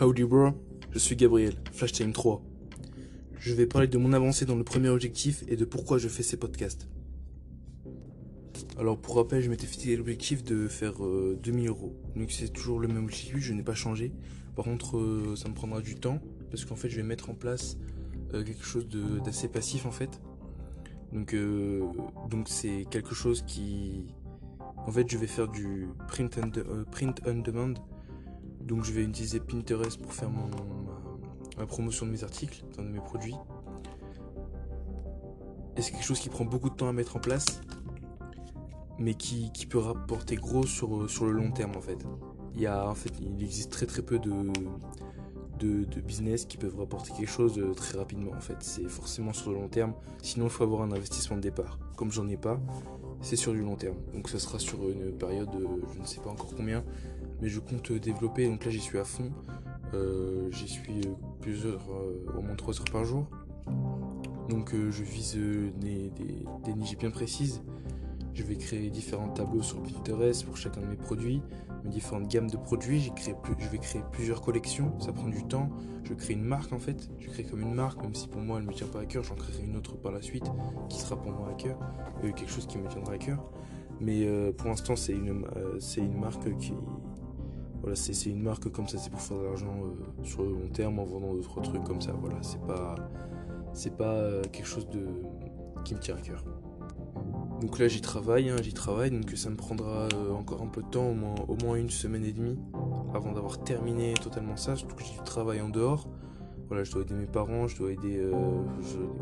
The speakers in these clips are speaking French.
Howdy bro, je suis Gabriel, Flash Time 3. Je vais parler de mon avancée dans le premier objectif et de pourquoi je fais ces podcasts. Alors pour rappel, je m'étais fixé l'objectif de faire 2000 euh, euros. Donc c'est toujours le même objectif, je n'ai pas changé. Par contre, euh, ça me prendra du temps parce qu'en fait, je vais mettre en place euh, quelque chose d'assez passif en fait. Donc donc c'est quelque chose qui en fait, je vais faire du print print on demand donc je vais utiliser Pinterest pour faire ma, promotion de mes articles, de mes produits. Et c'est quelque chose qui prend beaucoup de temps à mettre en place, mais qui, peut rapporter gros sur, le long terme en fait. Il, existe très très peu de, de, business qui peuvent rapporter quelque chose très rapidement en fait. C'est forcément sur le long terme, sinon il faut avoir un investissement de départ. Comme j'en ai pas, c'est sur du long terme. Donc ça sera sur une période, je ne sais pas encore combien, mais je compte développer. Donc là, j'y suis à fond. Euh, j'y suis euh, plusieurs, euh, au moins 3 heures par jour. Donc je vise des, des, niches bien précises. Je vais créer différents tableaux sur Pinterest pour chacun de mes produits, mes différentes gammes de produits. je vais créer plusieurs collections, ça prend du temps. Je crée une marque en fait, je crée comme une marque, même si pour moi elle ne me tient pas à cœur, j'en créerai une autre par la suite qui sera pour moi à cœur, quelque chose qui me tiendra à cœur. Mais pour l'instant c'est une, c'est une marque qui, voilà, c'est une marque comme ça, c'est pour faire de l'argent euh, sur le long terme en vendant d'autres trucs comme ça. Voilà, c'est pas, c'est pas euh, quelque chose de qui me tient à cœur. Donc là, j'y travaille, hein, j'y travaille, donc ça me prendra euh, encore un peu de temps, au moins, au moins une semaine et demie, avant d'avoir terminé totalement ça. Surtout que j'ai du travail en dehors. Voilà, je dois aider mes parents, je dois aider,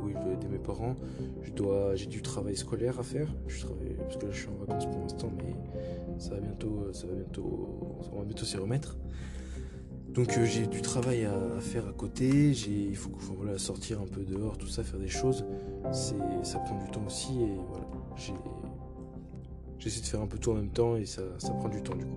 oui, je dois aider mes parents. Je dois, j'ai du travail scolaire à faire. Je travaille parce que là, je suis en vacances pour l'instant, mais ça va bientôt, euh, ça va bientôt, va bientôt s'y remettre. Donc euh, j'ai du travail à, faire à côté, il faut, voilà, sortir un peu dehors, tout ça, faire des choses. Ça prend du temps aussi et voilà. J'essaie de faire un peu tout en même temps et ça, ça prend du temps du coup.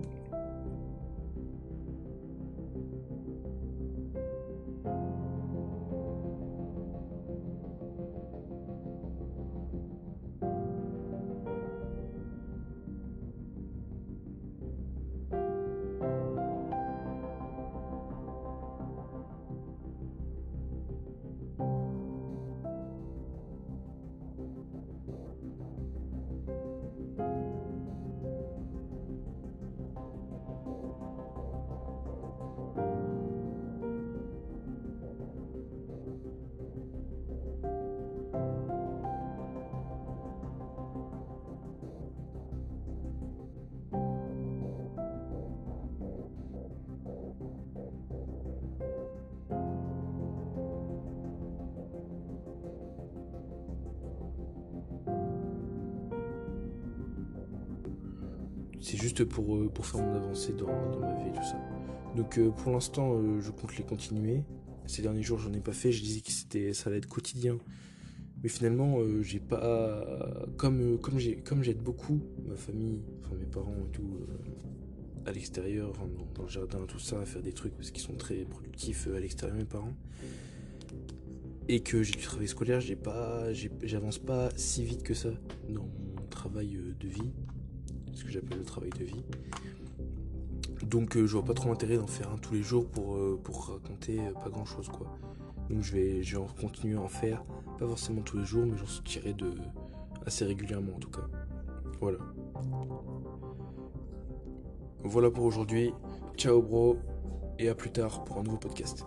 C'est juste pour, euh, pour faire mon avancée dans, ma vie, tout ça. Donc euh, pour l'instant, euh, je compte les continuer. Ces derniers jours, j'en ai pas fait. Je disais que c'était, ça allait être quotidien. Mais finalement, j'ai pas. Comme, comme, j'ai, comme j'aide beaucoup ma famille, enfin mes parents et tout, à l'extérieur, dans, le jardin, tout ça, à faire des trucs parce qu'ils sont très productifs à l'extérieur, mes parents. Et que j'ai du travail scolaire, j'ai pas, j'avance pas si vite que ça dans mon travail de vie ce que j'appelle le travail de vie. Donc euh, je vois pas trop intérêt d'en faire un tous les jours pour, euh, pour raconter euh, pas grand chose quoi. Donc je vais, vais continuer à en faire, pas forcément tous les jours, mais j'en sortirai de assez régulièrement en tout cas. Voilà. Voilà pour aujourd'hui. Ciao bro et à plus tard pour un nouveau podcast.